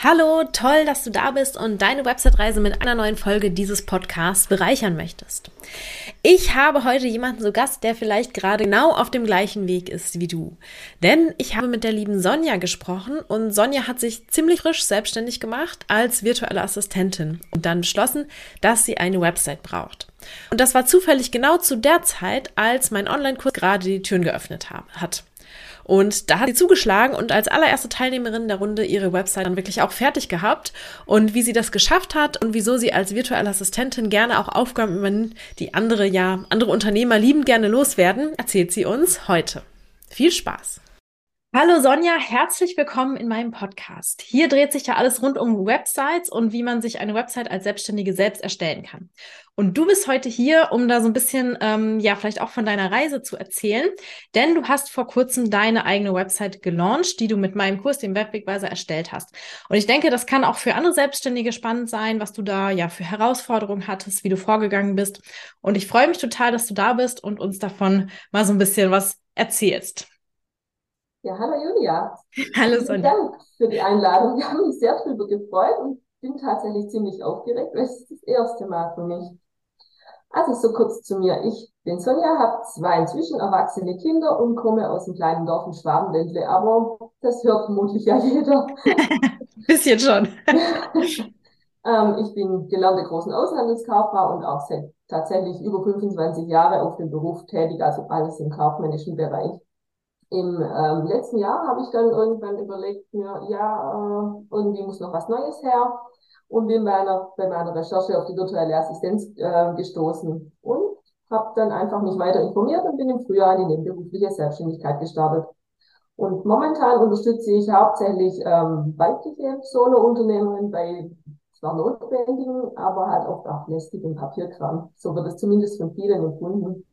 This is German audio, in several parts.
Hallo, toll, dass du da bist und deine Website-Reise mit einer neuen Folge dieses Podcasts bereichern möchtest. Ich habe heute jemanden zu Gast, der vielleicht gerade genau auf dem gleichen Weg ist wie du. Denn ich habe mit der lieben Sonja gesprochen und Sonja hat sich ziemlich frisch selbstständig gemacht als virtuelle Assistentin und dann beschlossen, dass sie eine Website braucht. Und das war zufällig genau zu der Zeit, als mein Online-Kurs gerade die Türen geöffnet hat. Und da hat sie zugeschlagen und als allererste Teilnehmerin der Runde ihre Website dann wirklich auch fertig gehabt. Und wie sie das geschafft hat und wieso sie als virtuelle Assistentin gerne auch Aufgaben übernimmt, die andere, ja, andere Unternehmer lieben gerne loswerden, erzählt sie uns heute. Viel Spaß! Hallo Sonja, herzlich willkommen in meinem Podcast. Hier dreht sich ja alles rund um Websites und wie man sich eine Website als Selbstständige selbst erstellen kann. Und du bist heute hier, um da so ein bisschen, ähm, ja, vielleicht auch von deiner Reise zu erzählen, denn du hast vor kurzem deine eigene Website gelauncht, die du mit meinem Kurs, dem Webwegweiser, erstellt hast. Und ich denke, das kann auch für andere Selbstständige spannend sein, was du da ja für Herausforderungen hattest, wie du vorgegangen bist. Und ich freue mich total, dass du da bist und uns davon mal so ein bisschen was erzählst. Ja, hallo Julia. Hallo Sonja. Vielen Dank für die Einladung. Wir haben mich sehr darüber gefreut und bin tatsächlich ziemlich aufgeregt, weil es ist das erste Mal für mich. Also so kurz zu mir. Ich bin Sonja, habe zwei inzwischen erwachsene Kinder und komme aus einem kleinen Dorf in Schwabenländle, aber das hört vermutlich ja jeder. Bisschen schon. ähm, ich bin gelernte großen Außenhandelskauffrau und auch seit tatsächlich über 25 Jahre auf dem Beruf tätig, also alles im kaufmännischen Bereich. Im ähm, letzten Jahr habe ich dann irgendwann überlegt, mir, ja, äh, irgendwie muss noch was Neues her und bin bei, einer, bei meiner Recherche auf die virtuelle Assistenz äh, gestoßen und habe dann einfach mich weiter informiert und bin im Frühjahr in die nebenberufliche Selbstständigkeit gestartet. Und momentan unterstütze ich hauptsächlich ähm, weibliche Solo-Unternehmerinnen bei zwar notwendigen, aber halt oft auch lästigen Papierkram. So wird es zumindest von vielen empfunden.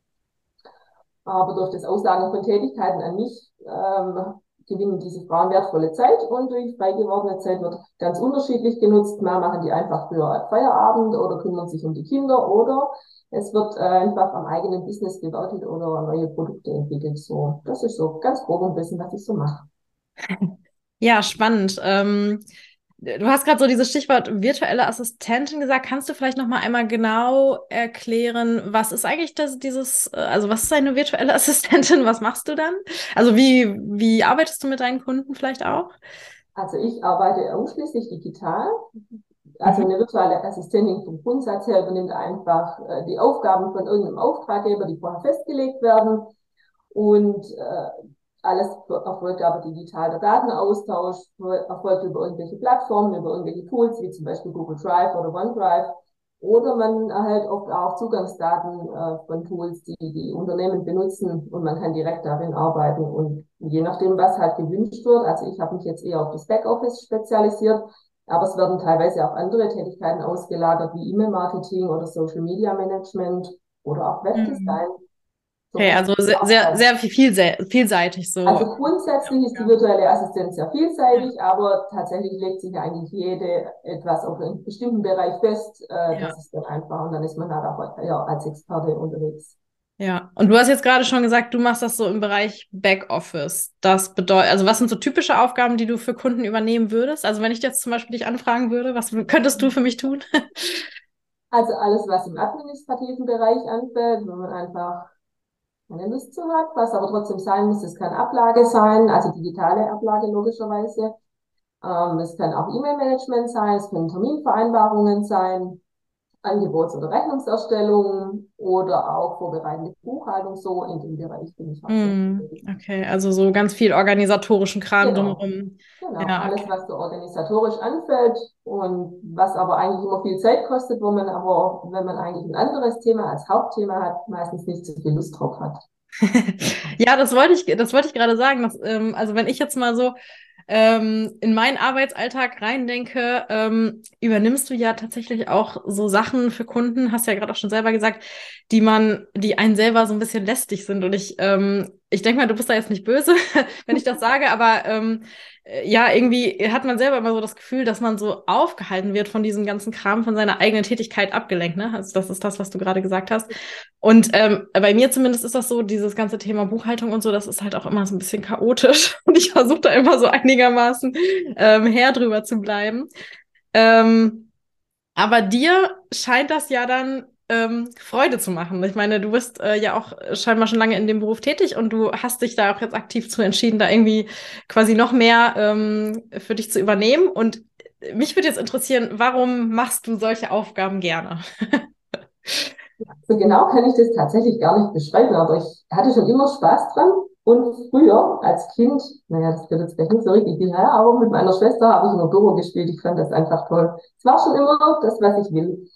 Aber durch das Auslagen von Tätigkeiten an mich ähm, gewinnen diese Frauen wertvolle Zeit und durch frei gewordene Zeit wird ganz unterschiedlich genutzt. Mal machen die einfach für Feierabend oder kümmern sich um die Kinder oder es wird äh, einfach am eigenen Business gewerkelt oder neue Produkte entwickelt. So, das ist so ganz grob ein bisschen, was ich so mache. Ja, spannend. Ähm Du hast gerade so dieses Stichwort virtuelle Assistentin gesagt. Kannst du vielleicht noch mal einmal genau erklären, was ist eigentlich das, dieses, äh, also was ist eine virtuelle Assistentin? Was machst du dann? Also wie, wie arbeitest du mit deinen Kunden vielleicht auch? Also ich arbeite ausschließlich digital. Also mhm. eine virtuelle Assistentin vom Grundsatz her übernimmt einfach äh, die Aufgaben von irgendeinem Auftraggeber, die vorher festgelegt werden. Und äh, alles erfolgt aber digital. Der Datenaustausch erfolgt über irgendwelche Plattformen, über irgendwelche Tools, wie zum Beispiel Google Drive oder OneDrive. Oder man erhält oft auch Zugangsdaten äh, von Tools, die die Unternehmen benutzen und man kann direkt darin arbeiten. Und je nachdem, was halt gewünscht wird, also ich habe mich jetzt eher auf das Backoffice spezialisiert, aber es werden teilweise auch andere Tätigkeiten ausgelagert, wie E-Mail-Marketing oder Social Media Management oder auch Webdesign. Mhm. Okay, also sehr, sehr, sehr viel, vielseitig so. Also grundsätzlich ist die virtuelle Assistenz sehr vielseitig, ja. aber tatsächlich legt sich eigentlich jede etwas auf einen bestimmten Bereich fest. Äh, ja. Das ist dann einfach und dann ist man halt auch ja, als Experte unterwegs. Ja, und du hast jetzt gerade schon gesagt, du machst das so im Bereich Backoffice. Das bedeutet, also was sind so typische Aufgaben, die du für Kunden übernehmen würdest? Also wenn ich jetzt zum Beispiel dich anfragen würde, was könntest du für mich tun? Also alles, was im administrativen Bereich anfällt, wo man einfach keine Lust hat, was aber trotzdem sein muss. Es kann Ablage sein, also digitale Ablage logischerweise. Ähm, es kann auch E-Mail-Management sein, es können Terminvereinbarungen sein, Angebots- oder Rechnungserstellung oder auch vorbereitende Buchhaltung. So in dem Bereich bin ich mm, Okay, also so ganz viel organisatorischen Kram genau. drumherum. Genau, ja, alles, okay. was so organisatorisch anfällt und was aber eigentlich immer viel Zeit kostet, wo man aber, wenn man eigentlich ein anderes Thema als Hauptthema hat, meistens nicht so viel Lust drauf hat. ja, das wollte ich, das wollte ich gerade sagen. Dass, ähm, also wenn ich jetzt mal so ähm, in meinen Arbeitsalltag reindenke, ähm, übernimmst du ja tatsächlich auch so Sachen für Kunden, hast ja gerade auch schon selber gesagt, die man, die einen selber so ein bisschen lästig sind. Und ich, ähm, ich denke mal, du bist da jetzt nicht böse, wenn ich das sage, aber ähm, äh, ja, irgendwie hat man selber immer so das Gefühl, dass man so aufgehalten wird von diesem ganzen Kram, von seiner eigenen Tätigkeit abgelenkt. Ne? Also das ist das, was du gerade gesagt hast. Und ähm, bei mir zumindest ist das so, dieses ganze Thema Buchhaltung und so, das ist halt auch immer so ein bisschen chaotisch. Und ich versuche da immer so einigermaßen ähm, her drüber zu bleiben. Ähm, aber dir scheint das ja dann ähm, Freude zu machen. Ich meine, du bist äh, ja auch scheinbar schon lange in dem Beruf tätig und du hast dich da auch jetzt aktiv zu entschieden, da irgendwie quasi noch mehr ähm, für dich zu übernehmen. Und mich würde jetzt interessieren, warum machst du solche Aufgaben gerne? so genau kann ich das tatsächlich gar nicht beschreiben, aber ich hatte schon immer Spaß dran. Und früher als Kind, naja, das wird jetzt vielleicht nicht so richtig her, aber mit meiner Schwester habe ich immer Büro gespielt. Ich fand das einfach toll. Es war schon immer das, was ich will.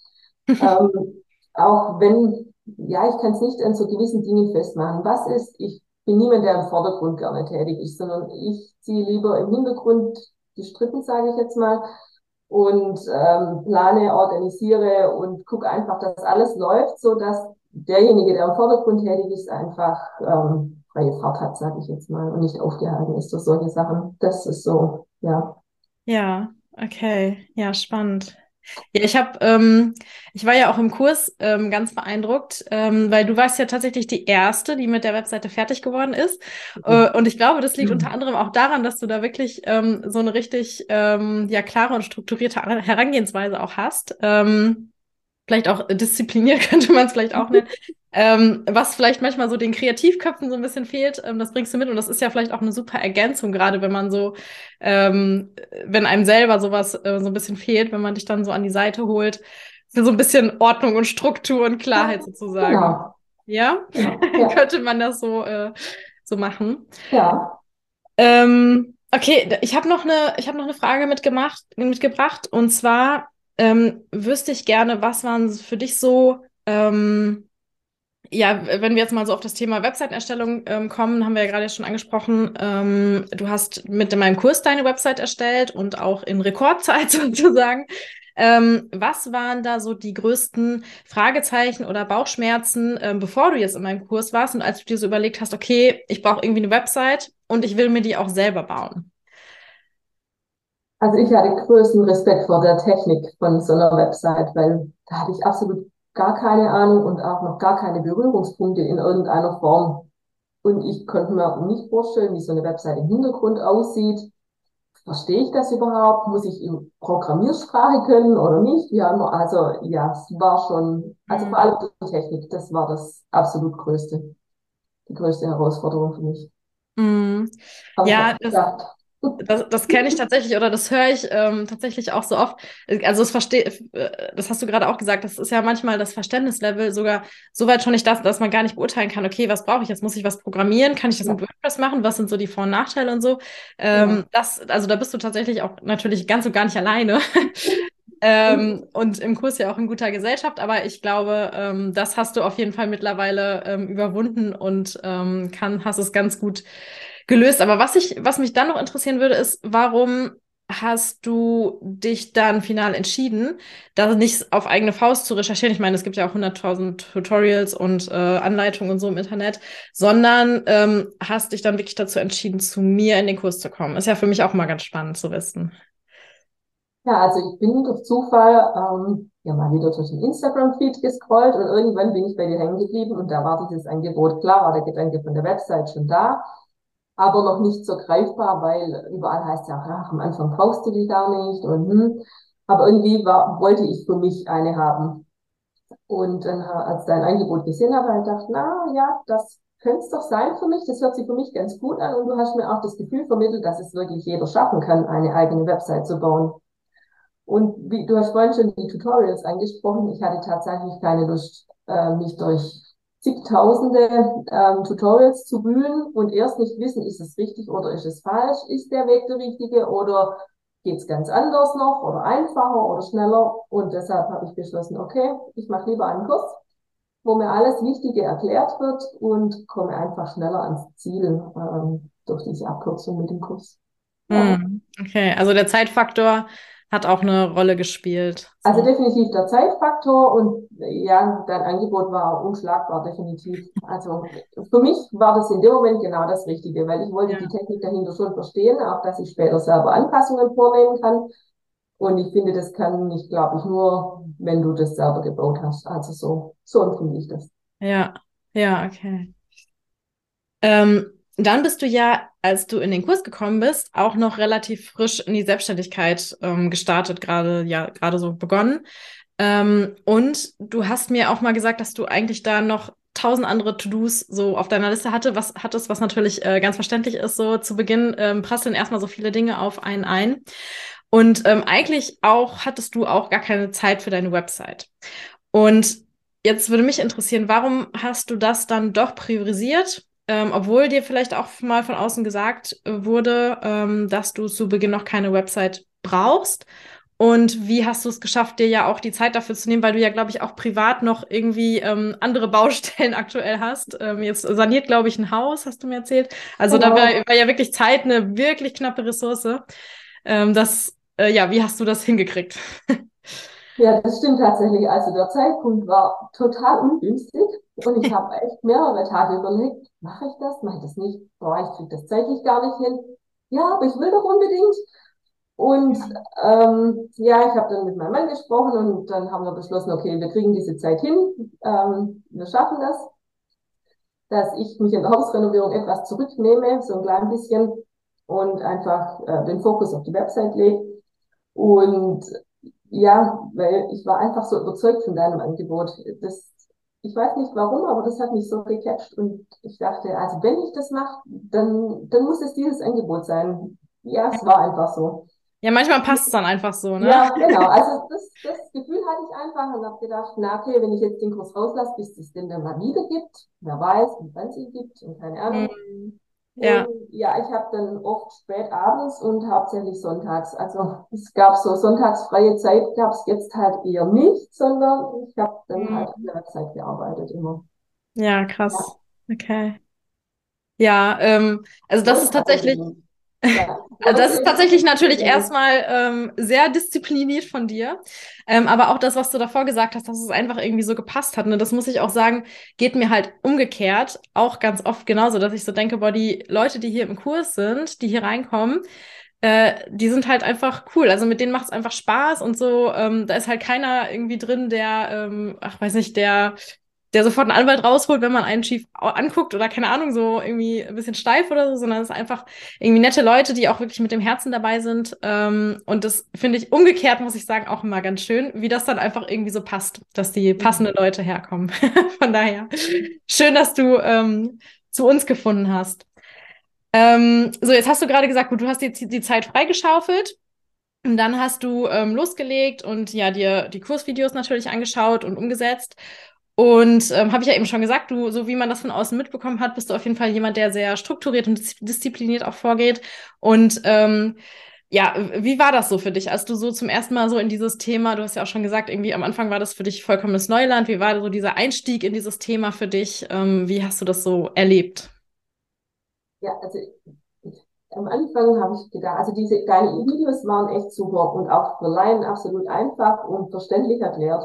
ähm, auch wenn, ja, ich kann es nicht an so gewissen Dingen festmachen. Was ist, ich bin niemand, der im Vordergrund gerne tätig ist, sondern ich ziehe lieber im Hintergrund die Strippen, sage ich jetzt mal, und ähm, plane, organisiere und gucke einfach, dass alles läuft, so dass derjenige, der im Vordergrund tätig ist, einfach ähm, freie Fahrt hat, sage ich jetzt mal, und nicht aufgehalten ist durch solche Sachen. Das ist so, ja. Ja, okay, ja, spannend. Ja, ich habe, ähm, ich war ja auch im Kurs ähm, ganz beeindruckt, ähm, weil du warst ja tatsächlich die erste, die mit der Webseite fertig geworden ist. Mhm. Äh, und ich glaube, das liegt mhm. unter anderem auch daran, dass du da wirklich ähm, so eine richtig ähm, ja klare und strukturierte Herangehensweise auch hast. Ähm, vielleicht auch diszipliniert könnte man es vielleicht auch nennen. Ähm, was vielleicht manchmal so den Kreativköpfen so ein bisschen fehlt, ähm, das bringst du mit und das ist ja vielleicht auch eine super Ergänzung, gerade wenn man so, ähm, wenn einem selber sowas äh, so ein bisschen fehlt, wenn man dich dann so an die Seite holt, für so ein bisschen Ordnung und Struktur und Klarheit sozusagen. Genau. Ja, genau. ja. könnte man das so, äh, so machen. Ja. Ähm, okay, ich habe noch eine, ich habe noch eine Frage mitgemacht, mitgebracht und zwar ähm, wüsste ich gerne, was waren für dich so ähm, ja, wenn wir jetzt mal so auf das Thema Website-Erstellung ähm, kommen, haben wir ja gerade schon angesprochen, ähm, du hast mit in meinem Kurs deine Website erstellt und auch in Rekordzeit sozusagen. Ähm, was waren da so die größten Fragezeichen oder Bauchschmerzen, ähm, bevor du jetzt in meinem Kurs warst und als du dir so überlegt hast, okay, ich brauche irgendwie eine Website und ich will mir die auch selber bauen? Also ich hatte größten Respekt vor der Technik von so einer Website, weil da hatte ich absolut gar keine Ahnung und auch noch gar keine Berührungspunkte in irgendeiner Form. Und ich konnte mir nicht vorstellen, wie so eine Website im Hintergrund aussieht. Verstehe ich das überhaupt? Muss ich in Programmiersprache können oder nicht? Ja, also ja, es war schon, also vor allem die Technik, das war das absolut größte, die größte Herausforderung für mich. Mm. Ja, das, das, das kenne ich tatsächlich oder das höre ich ähm, tatsächlich auch so oft. Also das verstehe, äh, das hast du gerade auch gesagt, das ist ja manchmal das Verständnislevel sogar so weit schon nicht das, dass man gar nicht beurteilen kann, okay, was brauche ich jetzt? Muss ich was programmieren? Kann ich das ja. mit WordPress machen? Was sind so die Vor- und Nachteile und so? Ähm, ja. das, also da bist du tatsächlich auch natürlich ganz und gar nicht alleine. ähm, und im Kurs ja auch in guter Gesellschaft, aber ich glaube, ähm, das hast du auf jeden Fall mittlerweile ähm, überwunden und ähm, kann, hast es ganz gut gelöst. Aber was ich, was mich dann noch interessieren würde, ist, warum hast du dich dann final entschieden, da nicht auf eigene Faust zu recherchieren? Ich meine, es gibt ja auch 100.000 Tutorials und äh, Anleitungen und so im Internet, sondern ähm, hast dich dann wirklich dazu entschieden, zu mir in den Kurs zu kommen. Ist ja für mich auch mal ganz spannend zu wissen. Ja, also ich bin durch Zufall ähm, ja mal wieder durch den Instagram-Feed gescrollt und irgendwann bin ich bei dir hängen geblieben und da war dieses Angebot klar, war der Gedanke von der Website schon da aber noch nicht so greifbar, weil überall heißt ja, ach, am Anfang brauchst du die gar nicht und hm. Aber irgendwie war, wollte ich für mich eine haben. Und dann, als dein Angebot gesehen habe, habe ich gedacht, na ja, das könnte es doch sein für mich. Das hört sich für mich ganz gut an und du hast mir auch das Gefühl vermittelt, dass es wirklich jeder schaffen kann, eine eigene Website zu bauen. Und wie, du hast vorhin schon die Tutorials angesprochen. Ich hatte tatsächlich keine Lust, äh, mich durch zigtausende ähm, Tutorials zu wühlen und erst nicht wissen, ist es richtig oder ist es falsch, ist der Weg der richtige oder geht's ganz anders noch oder einfacher oder schneller. Und deshalb habe ich beschlossen, okay, ich mache lieber einen Kurs, wo mir alles Wichtige erklärt wird und komme einfach schneller ans Ziel ähm, durch diese Abkürzung mit dem Kurs. Ja. Hm, okay, also der Zeitfaktor hat auch eine Rolle gespielt. So. Also definitiv der Zeitfaktor und ja, dein Angebot war unschlagbar, definitiv. Also für mich war das in dem Moment genau das Richtige, weil ich wollte ja. die Technik dahinter schon verstehen, auch dass ich später selber Anpassungen vornehmen kann. Und ich finde, das kann nicht, glaube ich, nur, wenn du das selber gebaut hast. Also so, so empfinde ich das. Ja, ja, okay. Ähm, dann bist du ja, als du in den Kurs gekommen bist, auch noch relativ frisch in die Selbstständigkeit ähm, gestartet, gerade ja gerade so begonnen. Ähm, und du hast mir auch mal gesagt, dass du eigentlich da noch tausend andere To-Dos so auf deiner Liste hatte, was hattest, was natürlich äh, ganz verständlich ist. So zu Beginn ähm, prasseln erstmal so viele Dinge auf einen ein. Und ähm, eigentlich auch hattest du auch gar keine Zeit für deine Website. Und jetzt würde mich interessieren, warum hast du das dann doch priorisiert ähm, obwohl dir vielleicht auch mal von außen gesagt äh, wurde, ähm, dass du zu Beginn noch keine Website brauchst. Und wie hast du es geschafft, dir ja auch die Zeit dafür zu nehmen, weil du ja, glaube ich, auch privat noch irgendwie ähm, andere Baustellen aktuell hast. Ähm, jetzt saniert, glaube ich, ein Haus, hast du mir erzählt. Also genau. da war, war, ja wirklich Zeit eine wirklich knappe Ressource. Ähm, das, äh, ja, wie hast du das hingekriegt? Ja, das stimmt tatsächlich. Also der Zeitpunkt war total ungünstig und ich habe echt mehrere Tage überlegt, mache ich das, mache ich das nicht? Boah, ich kriege das zeitlich gar nicht hin. Ja, aber ich will doch unbedingt. Und ähm, ja, ich habe dann mit meinem Mann gesprochen und dann haben wir beschlossen, okay, wir kriegen diese Zeit hin, ähm, wir schaffen das, dass ich mich in der Hausrenovierung etwas zurücknehme, so ein klein bisschen und einfach äh, den Fokus auf die Website lege. Und ja, weil ich war einfach so überzeugt von deinem Angebot. Das, ich weiß nicht warum, aber das hat mich so gecatcht und ich dachte, also wenn ich das mache, dann, dann muss es dieses Angebot sein. Ja, es war einfach so. Ja, manchmal passt es dann einfach so, ne? Ja, genau. Also das, das Gefühl hatte ich einfach und habe gedacht, na okay, wenn ich jetzt den Kurs rauslasse, bis es den dann mal wieder gibt, wer weiß, wann es ihn gibt und keine Ahnung. Mhm. Ja. Und ja, ich habe dann oft spät abends und hauptsächlich sonntags. Also es gab so sonntagsfreie Zeit, gab es jetzt halt eher nicht, sondern ich habe dann mhm. halt an der Website gearbeitet immer. Ja, krass. Ja. Okay. Ja, ähm, also das und ist tatsächlich. Ja. Also das ist tatsächlich natürlich erstmal ähm, sehr diszipliniert von dir. Ähm, aber auch das, was du davor gesagt hast, dass es einfach irgendwie so gepasst hat. Ne? Das muss ich auch sagen, geht mir halt umgekehrt auch ganz oft genauso, dass ich so denke, boah, die Leute, die hier im Kurs sind, die hier reinkommen, äh, die sind halt einfach cool. Also mit denen macht es einfach Spaß und so. Ähm, da ist halt keiner irgendwie drin, der, ähm, ach weiß nicht, der der sofort einen Anwalt rausholt, wenn man einen schief anguckt oder keine Ahnung, so irgendwie ein bisschen steif oder so, sondern es ist einfach irgendwie nette Leute, die auch wirklich mit dem Herzen dabei sind. Ähm, und das finde ich umgekehrt, muss ich sagen, auch immer ganz schön, wie das dann einfach irgendwie so passt, dass die passenden Leute herkommen. Von daher, schön, dass du ähm, zu uns gefunden hast. Ähm, so, jetzt hast du gerade gesagt, gut, du hast jetzt die, die Zeit freigeschaufelt. Und dann hast du ähm, losgelegt und ja, dir die Kursvideos natürlich angeschaut und umgesetzt. Und ähm, habe ich ja eben schon gesagt, du, so wie man das von außen mitbekommen hat, bist du auf jeden Fall jemand, der sehr strukturiert und diszipliniert auch vorgeht. Und ähm, ja, wie war das so für dich, als du so zum ersten Mal so in dieses Thema, du hast ja auch schon gesagt, irgendwie am Anfang war das für dich vollkommenes Neuland. Wie war so dieser Einstieg in dieses Thema für dich? Ähm, wie hast du das so erlebt? Ja, also am Anfang habe ich gedacht, also diese deine Videos waren echt super und auch Laien absolut einfach und verständlich erklärt.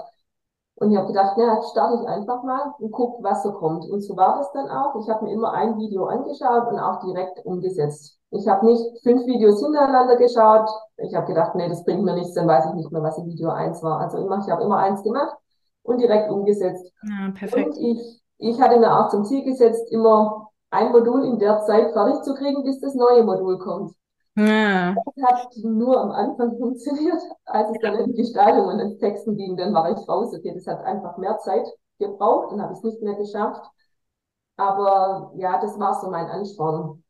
Und ich habe gedacht, na, jetzt starte ich einfach mal und guck, was so kommt. Und so war das dann auch. Ich habe mir immer ein Video angeschaut und auch direkt umgesetzt. Ich habe nicht fünf Videos hintereinander geschaut. Ich habe gedacht, nee, das bringt mir nichts, dann weiß ich nicht mehr, was in Video eins war. Also immer, ich habe immer eins gemacht und direkt umgesetzt. Ja, perfekt. Und ich, ich hatte mir auch zum Ziel gesetzt, immer ein Modul in der Zeit fertig zu kriegen, bis das neue Modul kommt. Ja. Das hat nur am Anfang funktioniert. Als es dann in die Gestaltung und ins Texten ging, dann war ich raus. Okay, das hat einfach mehr Zeit gebraucht und habe es nicht mehr geschafft. Aber ja, das war so mein Ansporn.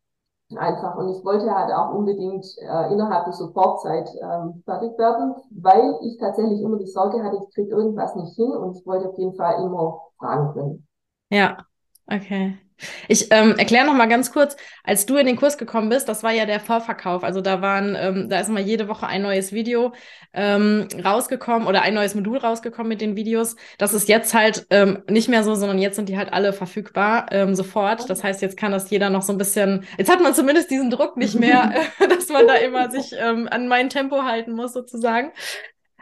Einfach. Und ich wollte halt auch unbedingt äh, innerhalb der Supportzeit ähm, fertig werden, weil ich tatsächlich immer die Sorge hatte, ich kriege irgendwas nicht hin und ich wollte auf jeden Fall immer fragen können. Ja, okay. Ich ähm, erkläre noch mal ganz kurz, als du in den Kurs gekommen bist, das war ja der Vorverkauf. Also da waren, ähm, da ist mal jede Woche ein neues Video ähm, rausgekommen oder ein neues Modul rausgekommen mit den Videos. Das ist jetzt halt ähm, nicht mehr so, sondern jetzt sind die halt alle verfügbar ähm, sofort. Das heißt, jetzt kann das jeder noch so ein bisschen. Jetzt hat man zumindest diesen Druck nicht mehr, dass man da immer sich ähm, an mein Tempo halten muss sozusagen.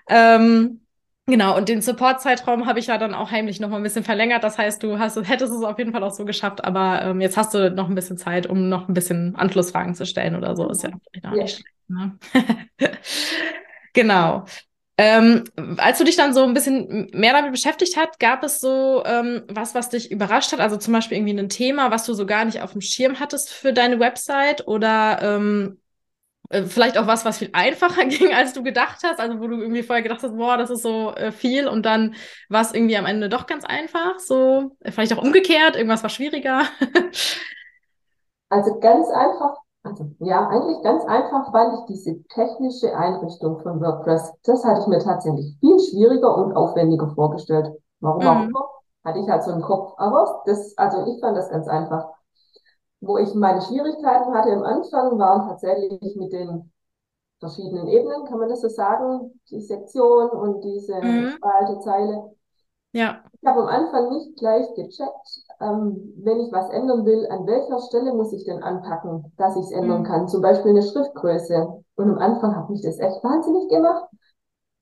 Ähm, Genau, und den Support-Zeitraum habe ich ja dann auch heimlich noch mal ein bisschen verlängert. Das heißt, du hast, hättest es auf jeden Fall auch so geschafft, aber ähm, jetzt hast du noch ein bisschen Zeit, um noch ein bisschen Anschlussfragen zu stellen oder so. Ist ja vielleicht auch ja. nicht schlecht. Ne? genau. Ähm, als du dich dann so ein bisschen mehr damit beschäftigt hast, gab es so ähm, was, was dich überrascht hat? Also zum Beispiel irgendwie ein Thema, was du so gar nicht auf dem Schirm hattest für deine Website oder ähm, äh, vielleicht auch was, was viel einfacher ging, als du gedacht hast, also wo du irgendwie vorher gedacht hast, boah, das ist so äh, viel und dann war es irgendwie am Ende doch ganz einfach, so äh, vielleicht auch umgekehrt, irgendwas war schwieriger. also ganz einfach, also ja, eigentlich ganz einfach fand ich diese technische Einrichtung von WordPress, das hatte ich mir tatsächlich viel schwieriger und aufwendiger vorgestellt. Warum auch mhm. immer, hatte ich halt so einen Kopf, aber das, also ich fand das ganz einfach. Wo ich meine Schwierigkeiten hatte am Anfang, waren tatsächlich mit den verschiedenen Ebenen, kann man das so sagen? Die Sektion und diese mhm. alte Zeile. Ja. Ich habe am Anfang nicht gleich gecheckt, ähm, wenn ich was ändern will, an welcher Stelle muss ich denn anpacken, dass ich es ändern mhm. kann. Zum Beispiel eine Schriftgröße. Und am Anfang hat mich das echt wahnsinnig gemacht.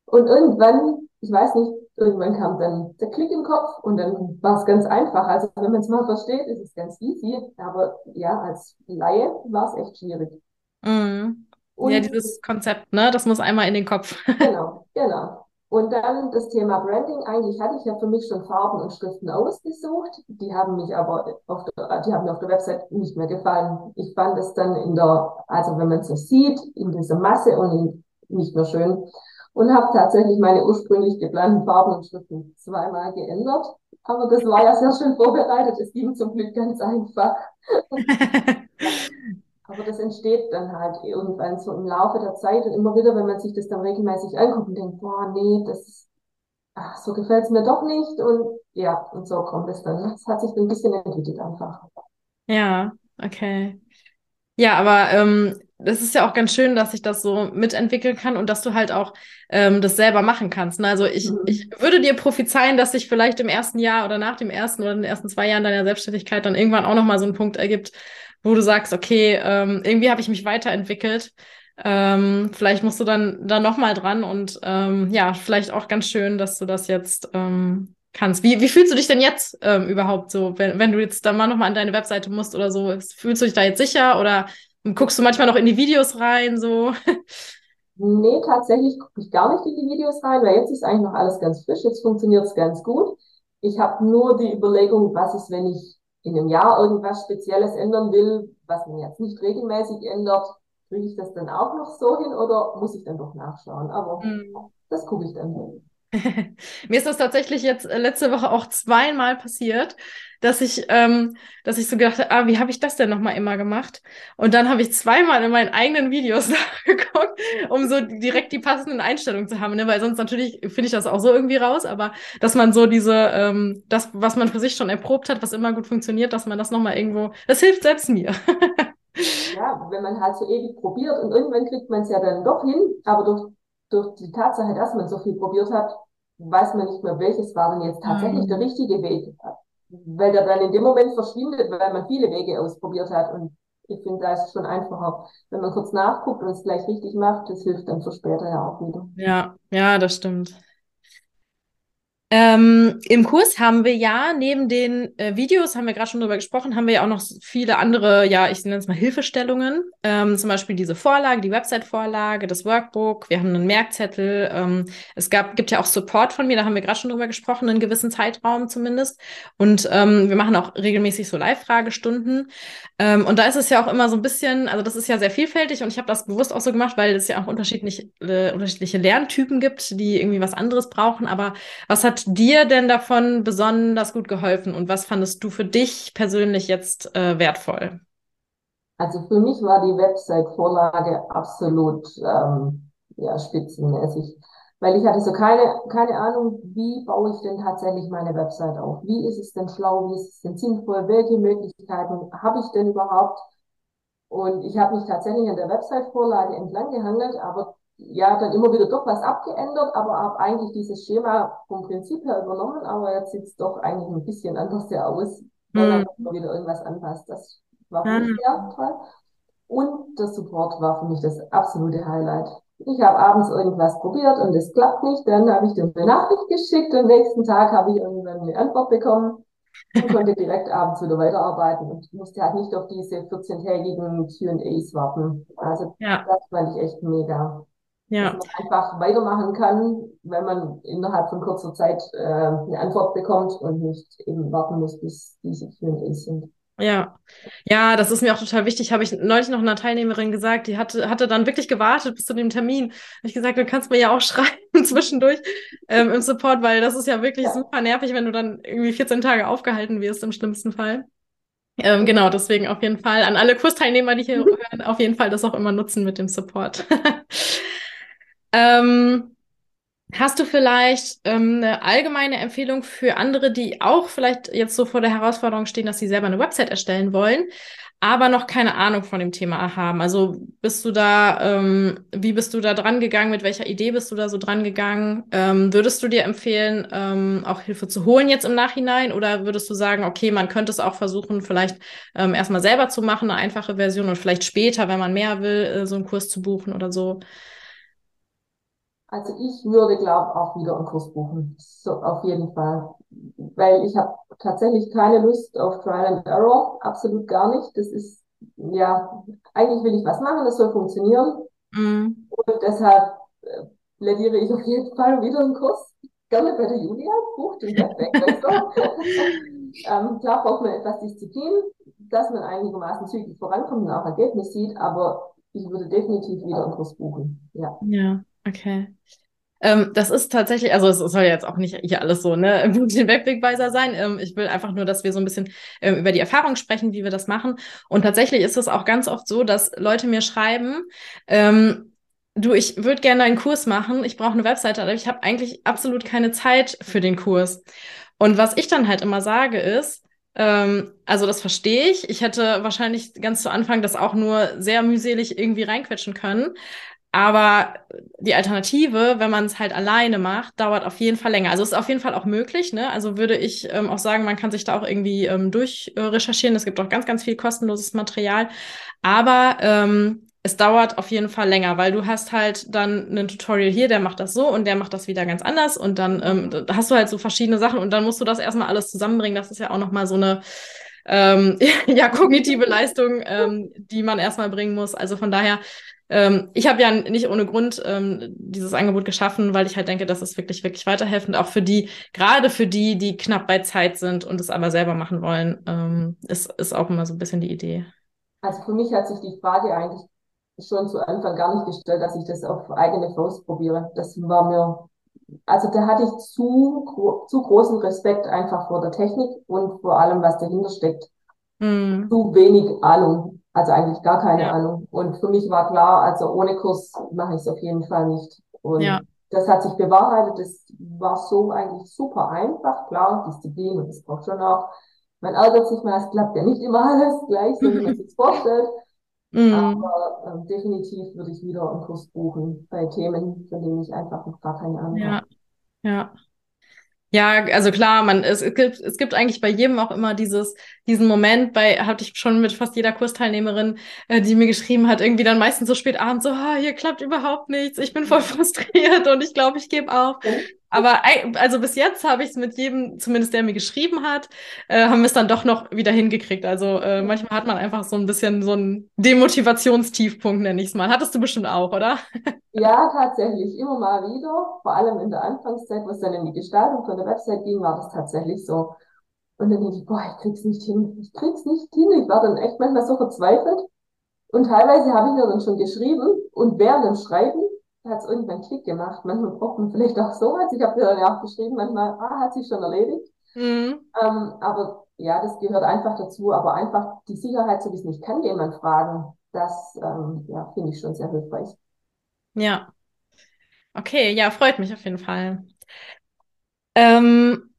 Und irgendwann, ich weiß nicht, irgendwann kam dann der Klick im Kopf und dann war es ganz einfach. Also wenn man es mal versteht, ist es ganz easy. Aber ja, als Laie war es echt schwierig. Mhm. ja, dieses Konzept, ne? Das muss einmal in den Kopf. genau, genau. Und dann das Thema Branding. Eigentlich hatte ich ja für mich schon Farben und Schriften ausgesucht. Die haben mich aber auf der, die haben mir auf der Website nicht mehr gefallen. Ich fand es dann in der, also wenn man es so sieht, in dieser Masse und in, nicht mehr schön und habe tatsächlich meine ursprünglich geplanten Farben und Schriften zweimal geändert. Aber das war ja sehr schön vorbereitet. Es ging zum Glück ganz einfach. Aber das entsteht dann halt irgendwann so im Laufe der Zeit und immer wieder, wenn man sich das dann regelmäßig anguckt und denkt, boah, nee, das, ach, so gefällt es mir doch nicht. Und ja, und so kommt es dann. Das hat sich ein bisschen entwickelt einfach. Ja, okay. Ja, aber ähm, das ist ja auch ganz schön, dass ich das so mitentwickeln kann und dass du halt auch ähm, das selber machen kannst. Ne? Also ich, mhm. ich würde dir prophezeien, dass sich vielleicht im ersten Jahr oder nach dem ersten oder den ersten zwei Jahren deiner Selbstständigkeit dann irgendwann auch nochmal so ein Punkt ergibt, wo du sagst, okay, ähm, irgendwie habe ich mich weiterentwickelt. Ähm, vielleicht musst du dann da nochmal dran und ähm, ja, vielleicht auch ganz schön, dass du das jetzt ähm, kannst. Wie, wie fühlst du dich denn jetzt ähm, überhaupt so, wenn, wenn du jetzt dann mal nochmal an deine Webseite musst oder so? Fühlst du dich da jetzt sicher oder guckst du manchmal noch in die Videos rein, so? Nee, tatsächlich gucke ich gar nicht in die Videos rein, weil jetzt ist eigentlich noch alles ganz frisch, jetzt funktioniert es ganz gut. Ich habe nur die Überlegung, was ist, wenn ich in einem Jahr irgendwas Spezielles ändern will, was man jetzt nicht regelmäßig ändert, kriege ich das dann auch noch so hin oder muss ich dann doch nachschauen? Aber mhm. das gucke ich dann hin. Mir ist das tatsächlich jetzt äh, letzte Woche auch zweimal passiert, dass ich, ähm, dass ich so gedacht habe, ah, wie habe ich das denn nochmal immer gemacht? Und dann habe ich zweimal in meinen eigenen Videos nachgeguckt, um so direkt die passenden Einstellungen zu haben, ne? weil sonst natürlich finde ich das auch so irgendwie raus, aber dass man so diese, ähm, das, was man für sich schon erprobt hat, was immer gut funktioniert, dass man das nochmal irgendwo, das hilft selbst mir. ja, wenn man halt so ewig probiert und irgendwann kriegt man es ja dann doch hin, aber durch durch die Tatsache, dass man so viel probiert hat, weiß man nicht mehr, welches war denn jetzt tatsächlich mhm. der richtige Weg. Weil der dann in dem Moment verschwindet, weil man viele Wege ausprobiert hat. Und ich finde, da ist es schon einfacher, wenn man kurz nachguckt und es gleich richtig macht, das hilft dann für später ja auch wieder. Ja, ja, das stimmt. Ähm, Im Kurs haben wir ja neben den äh, Videos, haben wir gerade schon drüber gesprochen, haben wir ja auch noch viele andere, ja, ich nenne es mal Hilfestellungen. Ähm, zum Beispiel diese Vorlage, die Website-Vorlage, das Workbook. Wir haben einen Merkzettel. Ähm, es gab, gibt ja auch Support von mir, da haben wir gerade schon drüber gesprochen, einen gewissen Zeitraum zumindest. Und ähm, wir machen auch regelmäßig so Live-Fragestunden. Ähm, und da ist es ja auch immer so ein bisschen, also das ist ja sehr vielfältig und ich habe das bewusst auch so gemacht, weil es ja auch unterschiedlich, äh, unterschiedliche Lerntypen gibt, die irgendwie was anderes brauchen. Aber was hat dir denn davon besonders gut geholfen und was fandest du für dich persönlich jetzt äh, wertvoll? Also für mich war die Website-Vorlage absolut ähm, ja, spitzenmäßig. weil ich hatte so keine, keine Ahnung, wie baue ich denn tatsächlich meine Website auf? Wie ist es denn schlau? Wie ist es denn sinnvoll? Welche Möglichkeiten habe ich denn überhaupt? Und ich habe mich tatsächlich an der Website-Vorlage entlang gehangelt, aber ja, dann immer wieder doch was abgeändert, aber habe eigentlich dieses Schema vom Prinzip her übernommen, aber jetzt sieht es doch eigentlich ein bisschen anders ja aus, weil man immer wieder irgendwas anpasst. Das war für mich sehr toll. Und der Support war für mich das absolute Highlight. Ich habe abends irgendwas probiert und es klappt nicht. Dann habe ich dir eine Nachricht geschickt und am nächsten Tag habe ich irgendwann eine Antwort bekommen und konnte direkt abends wieder weiterarbeiten und musste halt nicht auf diese 14-tägigen Q&As warten. Also ja. das fand ich echt mega. Ja. Dass man einfach weitermachen kann, wenn man innerhalb von kurzer Zeit äh, eine Antwort bekommt und nicht eben warten muss, bis diese Q&As sind. Ja, ja, das ist mir auch total wichtig. Habe ich neulich noch einer Teilnehmerin gesagt, die hatte, hatte dann wirklich gewartet bis zu dem Termin. Habe ich gesagt, du kannst mir ja auch schreiben zwischendurch ähm, im Support, weil das ist ja wirklich ja. super nervig, wenn du dann irgendwie 14 Tage aufgehalten wirst im schlimmsten Fall. Ähm, genau, deswegen auf jeden Fall an alle Kursteilnehmer, die hier mhm. hören, auf jeden Fall das auch immer nutzen mit dem Support. ähm, Hast du vielleicht ähm, eine allgemeine Empfehlung für andere, die auch vielleicht jetzt so vor der Herausforderung stehen, dass sie selber eine Website erstellen wollen, aber noch keine Ahnung von dem Thema haben? Also bist du da, ähm, wie bist du da dran gegangen? Mit welcher Idee bist du da so dran gegangen? Ähm, würdest du dir empfehlen, ähm, auch Hilfe zu holen jetzt im Nachhinein? Oder würdest du sagen, okay, man könnte es auch versuchen, vielleicht ähm, erstmal selber zu machen, eine einfache Version und vielleicht später, wenn man mehr will, äh, so einen Kurs zu buchen oder so? Also ich würde, glaube auch wieder einen Kurs buchen. So, auf jeden Fall. Weil ich habe tatsächlich keine Lust auf Trial and Error. Absolut gar nicht. Das ist, ja, eigentlich will ich was machen, das soll funktionieren. Mhm. Und deshalb äh, plädiere ich auf jeden Fall wieder einen Kurs. Gerne bei der Julia, bucht den weg. ähm, klar braucht man etwas Disziplin, dass man einigermaßen zügig vorankommt und auch Ergebnis sieht, aber ich würde definitiv wieder einen Kurs buchen. Ja. Ja. Okay. Ähm, das ist tatsächlich, also es soll jetzt auch nicht hier alles so, ne, den Webwegweiser sein. Ähm, ich will einfach nur, dass wir so ein bisschen ähm, über die Erfahrung sprechen, wie wir das machen. Und tatsächlich ist es auch ganz oft so, dass Leute mir schreiben, ähm, du, ich würde gerne einen Kurs machen, ich brauche eine Webseite, aber ich habe eigentlich absolut keine Zeit für den Kurs. Und was ich dann halt immer sage ist, ähm, also das verstehe ich. Ich hätte wahrscheinlich ganz zu Anfang das auch nur sehr mühselig irgendwie reinquetschen können. Aber die Alternative, wenn man es halt alleine macht, dauert auf jeden Fall länger. Also ist auf jeden Fall auch möglich. Ne? Also würde ich ähm, auch sagen, man kann sich da auch irgendwie ähm, durchrecherchieren. Es gibt auch ganz, ganz viel kostenloses Material. Aber ähm, es dauert auf jeden Fall länger, weil du hast halt dann einen Tutorial hier, der macht das so und der macht das wieder ganz anders und dann ähm, hast du halt so verschiedene Sachen und dann musst du das erstmal alles zusammenbringen. Das ist ja auch nochmal so eine ähm, ja, kognitive Leistung, ähm, die man erstmal bringen muss. Also von daher ähm, ich habe ja nicht ohne Grund ähm, dieses Angebot geschaffen, weil ich halt denke, das ist wirklich, wirklich weiterhelfend. Auch für die, gerade für die, die knapp bei Zeit sind und es aber selber machen wollen, ähm, ist, ist auch immer so ein bisschen die Idee. Also für mich hat sich die Frage eigentlich schon zu Anfang gar nicht gestellt, dass ich das auf eigene Faust probiere. Das war mir, also da hatte ich zu, zu großen Respekt einfach vor der Technik und vor allem, was dahinter steckt. Mm. Zu wenig Ahnung. Also eigentlich gar keine ja. Ahnung. Und für mich war klar, also ohne Kurs mache ich es auf jeden Fall nicht. Und ja. das hat sich bewahrheitet. Das war so eigentlich super einfach. Klar, Disziplin und das braucht schon auch. Man ärgert sich mal, es klappt ja nicht immer alles gleich, so wie man sich vorstellt. Mm. Aber ähm, definitiv würde ich wieder einen Kurs buchen bei Themen, von denen ich einfach noch gar keine Ahnung ja. habe. Ja. Ja, also klar, man, es, es, gibt, es gibt eigentlich bei jedem auch immer dieses, diesen Moment, bei, hatte ich schon mit fast jeder Kursteilnehmerin, äh, die mir geschrieben hat, irgendwie dann meistens so spät abends so, ah, hier klappt überhaupt nichts, ich bin voll frustriert und ich glaube, ich gebe auf. Aber also bis jetzt habe ich es mit jedem, zumindest der mir geschrieben hat, äh, haben wir es dann doch noch wieder hingekriegt. Also äh, manchmal hat man einfach so ein bisschen so einen Demotivationstiefpunkt, nenne ich es mal. Hattest du bestimmt auch, oder? Ja, tatsächlich. Immer mal wieder. Vor allem in der Anfangszeit, wo es dann in die Gestaltung von der Website ging, war das tatsächlich so. Und dann denke ich, boah, ich krieg's nicht hin. Ich krieg's nicht hin. Ich war dann echt manchmal so verzweifelt. Und teilweise habe ich mir dann schon geschrieben und während dem Schreiben hat es irgendwann Klick gemacht. Manchmal braucht man vielleicht auch sowas. Ich habe dir dann ja auch geschrieben, manchmal, ah, hat sich schon erledigt. Mhm. Ähm, aber ja, das gehört einfach dazu. Aber einfach die Sicherheit, so wie es nicht kann, jemand fragen, das ähm, ja, finde ich schon sehr hilfreich. Ja. Okay, ja, freut mich auf jeden Fall. Ähm,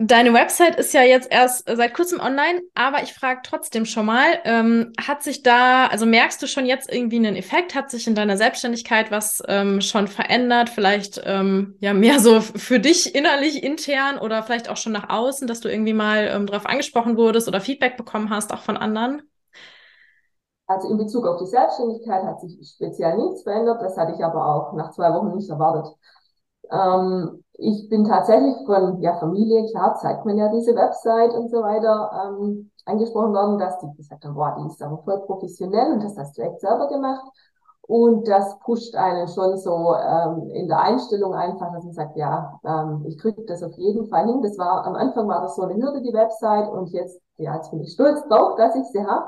Deine Website ist ja jetzt erst seit kurzem online, aber ich frage trotzdem schon mal, ähm, hat sich da, also merkst du schon jetzt irgendwie einen Effekt? Hat sich in deiner Selbstständigkeit was ähm, schon verändert? Vielleicht ähm, ja mehr so für dich innerlich, intern oder vielleicht auch schon nach außen, dass du irgendwie mal ähm, darauf angesprochen wurdest oder Feedback bekommen hast, auch von anderen? Also in Bezug auf die Selbstständigkeit hat sich speziell nichts verändert. Das hatte ich aber auch nach zwei Wochen nicht erwartet. Ähm, ich bin tatsächlich von ja, Familie, klar, zeigt man ja diese Website und so weiter, ähm, angesprochen worden, dass die gesagt haben, boah, die ist aber voll professionell und das hast du echt selber gemacht. Und das pusht einen schon so ähm, in der Einstellung einfach, dass man sagt, ja, ähm, ich kriege das auf jeden Fall hin. Das war am Anfang war das so eine Hürde, die Website, und jetzt, ja, jetzt bin ich stolz drauf, dass ich sie habe.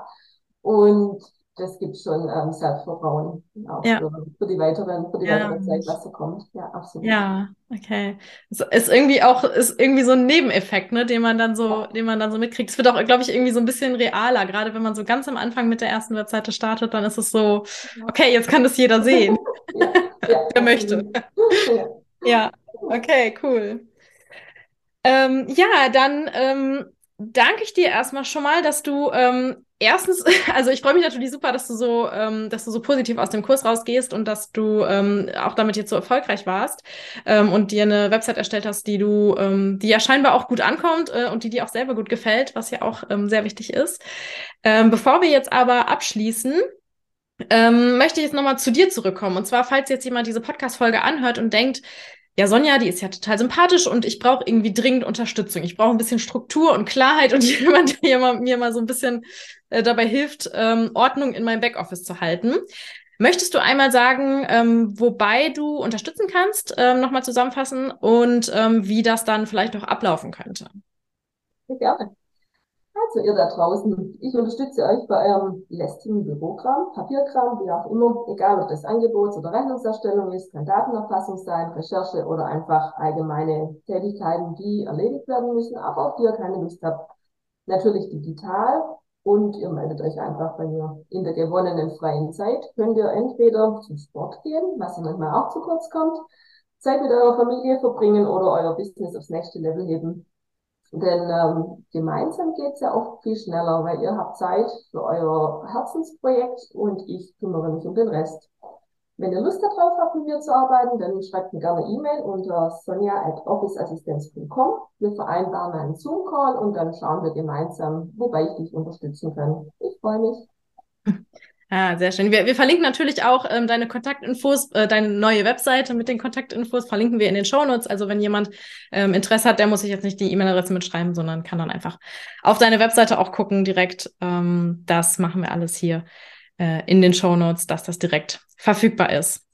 Und das gibt schon ähm, Selbstvertrauen auch ja. für, für, die weiteren, für die ja. weitere Zeit, was so kommt. Ja, absolut. Ja, okay. Das ist irgendwie auch, ist irgendwie so ein Nebeneffekt, ne, den man dann so, ja. den man dann so mitkriegt. Es wird auch, glaube ich, irgendwie so ein bisschen realer. Gerade wenn man so ganz am Anfang mit der ersten Webseite startet, dann ist es so, okay, jetzt kann das jeder sehen. ja, der möchte. ja, okay, cool. Ähm, ja, dann ähm, danke ich dir erstmal schon mal, dass du ähm, erstens, also ich freue mich natürlich super, dass du so, ähm, dass du so positiv aus dem Kurs rausgehst und dass du ähm, auch damit jetzt so erfolgreich warst ähm, und dir eine Website erstellt hast, die du, ähm, die ja scheinbar auch gut ankommt äh, und die dir auch selber gut gefällt, was ja auch ähm, sehr wichtig ist. Ähm, bevor wir jetzt aber abschließen, ähm, möchte ich jetzt nochmal zu dir zurückkommen. Und zwar, falls jetzt jemand diese Podcast-Folge anhört und denkt, ja, Sonja, die ist ja total sympathisch und ich brauche irgendwie dringend Unterstützung. Ich brauche ein bisschen Struktur und Klarheit und jemand, der mir mal so ein bisschen äh, dabei hilft, ähm, Ordnung in meinem Backoffice zu halten. Möchtest du einmal sagen, ähm, wobei du unterstützen kannst, ähm, nochmal zusammenfassen und ähm, wie das dann vielleicht noch ablaufen könnte? Gerne. Also ihr da draußen, ich unterstütze euch bei eurem lästigen Bürokram, Papierkram, wie auch immer, egal ob das Angebots- oder Rechnungserstellung ist, kann Datenerfassung sein, Recherche oder einfach allgemeine Tätigkeiten, die erledigt werden müssen, aber auf die ihr keine Lust habt. Natürlich digital und ihr meldet euch einfach bei mir. In der gewonnenen freien Zeit könnt ihr entweder zum Sport gehen, was manchmal auch zu kurz kommt, Zeit mit eurer Familie verbringen oder euer Business aufs nächste Level heben. Denn ähm, gemeinsam geht's ja oft viel schneller, weil ihr habt Zeit für euer Herzensprojekt und ich kümmere mich um den Rest. Wenn ihr Lust darauf habt, mit mir zu arbeiten, dann schreibt mir gerne E-Mail unter sonja.officeassistenz.com. Wir vereinbaren einen Zoom-Call und dann schauen wir gemeinsam, wobei ich dich unterstützen kann. Ich freue mich. Ah, sehr schön. Wir, wir verlinken natürlich auch ähm, deine Kontaktinfos, äh, deine neue Webseite mit den Kontaktinfos verlinken wir in den Shownotes. Also wenn jemand ähm, Interesse hat, der muss sich jetzt nicht die E-Mail-Adresse mitschreiben, sondern kann dann einfach auf deine Webseite auch gucken direkt. Ähm, das machen wir alles hier äh, in den Shownotes, dass das direkt verfügbar ist.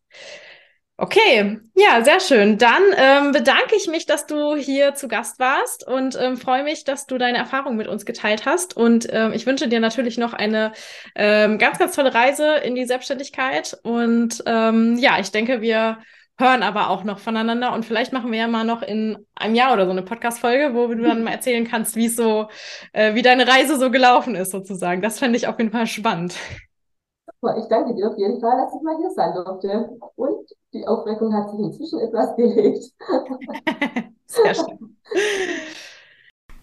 Okay, ja, sehr schön. Dann ähm, bedanke ich mich, dass du hier zu Gast warst und ähm, freue mich, dass du deine Erfahrungen mit uns geteilt hast. Und ähm, ich wünsche dir natürlich noch eine ähm, ganz, ganz tolle Reise in die Selbstständigkeit. Und ähm, ja, ich denke, wir hören aber auch noch voneinander und vielleicht machen wir ja mal noch in einem Jahr oder so eine Podcast-Folge, wo du dann mal erzählen kannst, wie so, äh, wie deine Reise so gelaufen ist, sozusagen. Das fände ich auf jeden Fall spannend. Ich danke dir auf jeden Fall, dass ich mal hier sein durfte. Und die Aufregung hat sich inzwischen etwas gelegt. Sehr schön.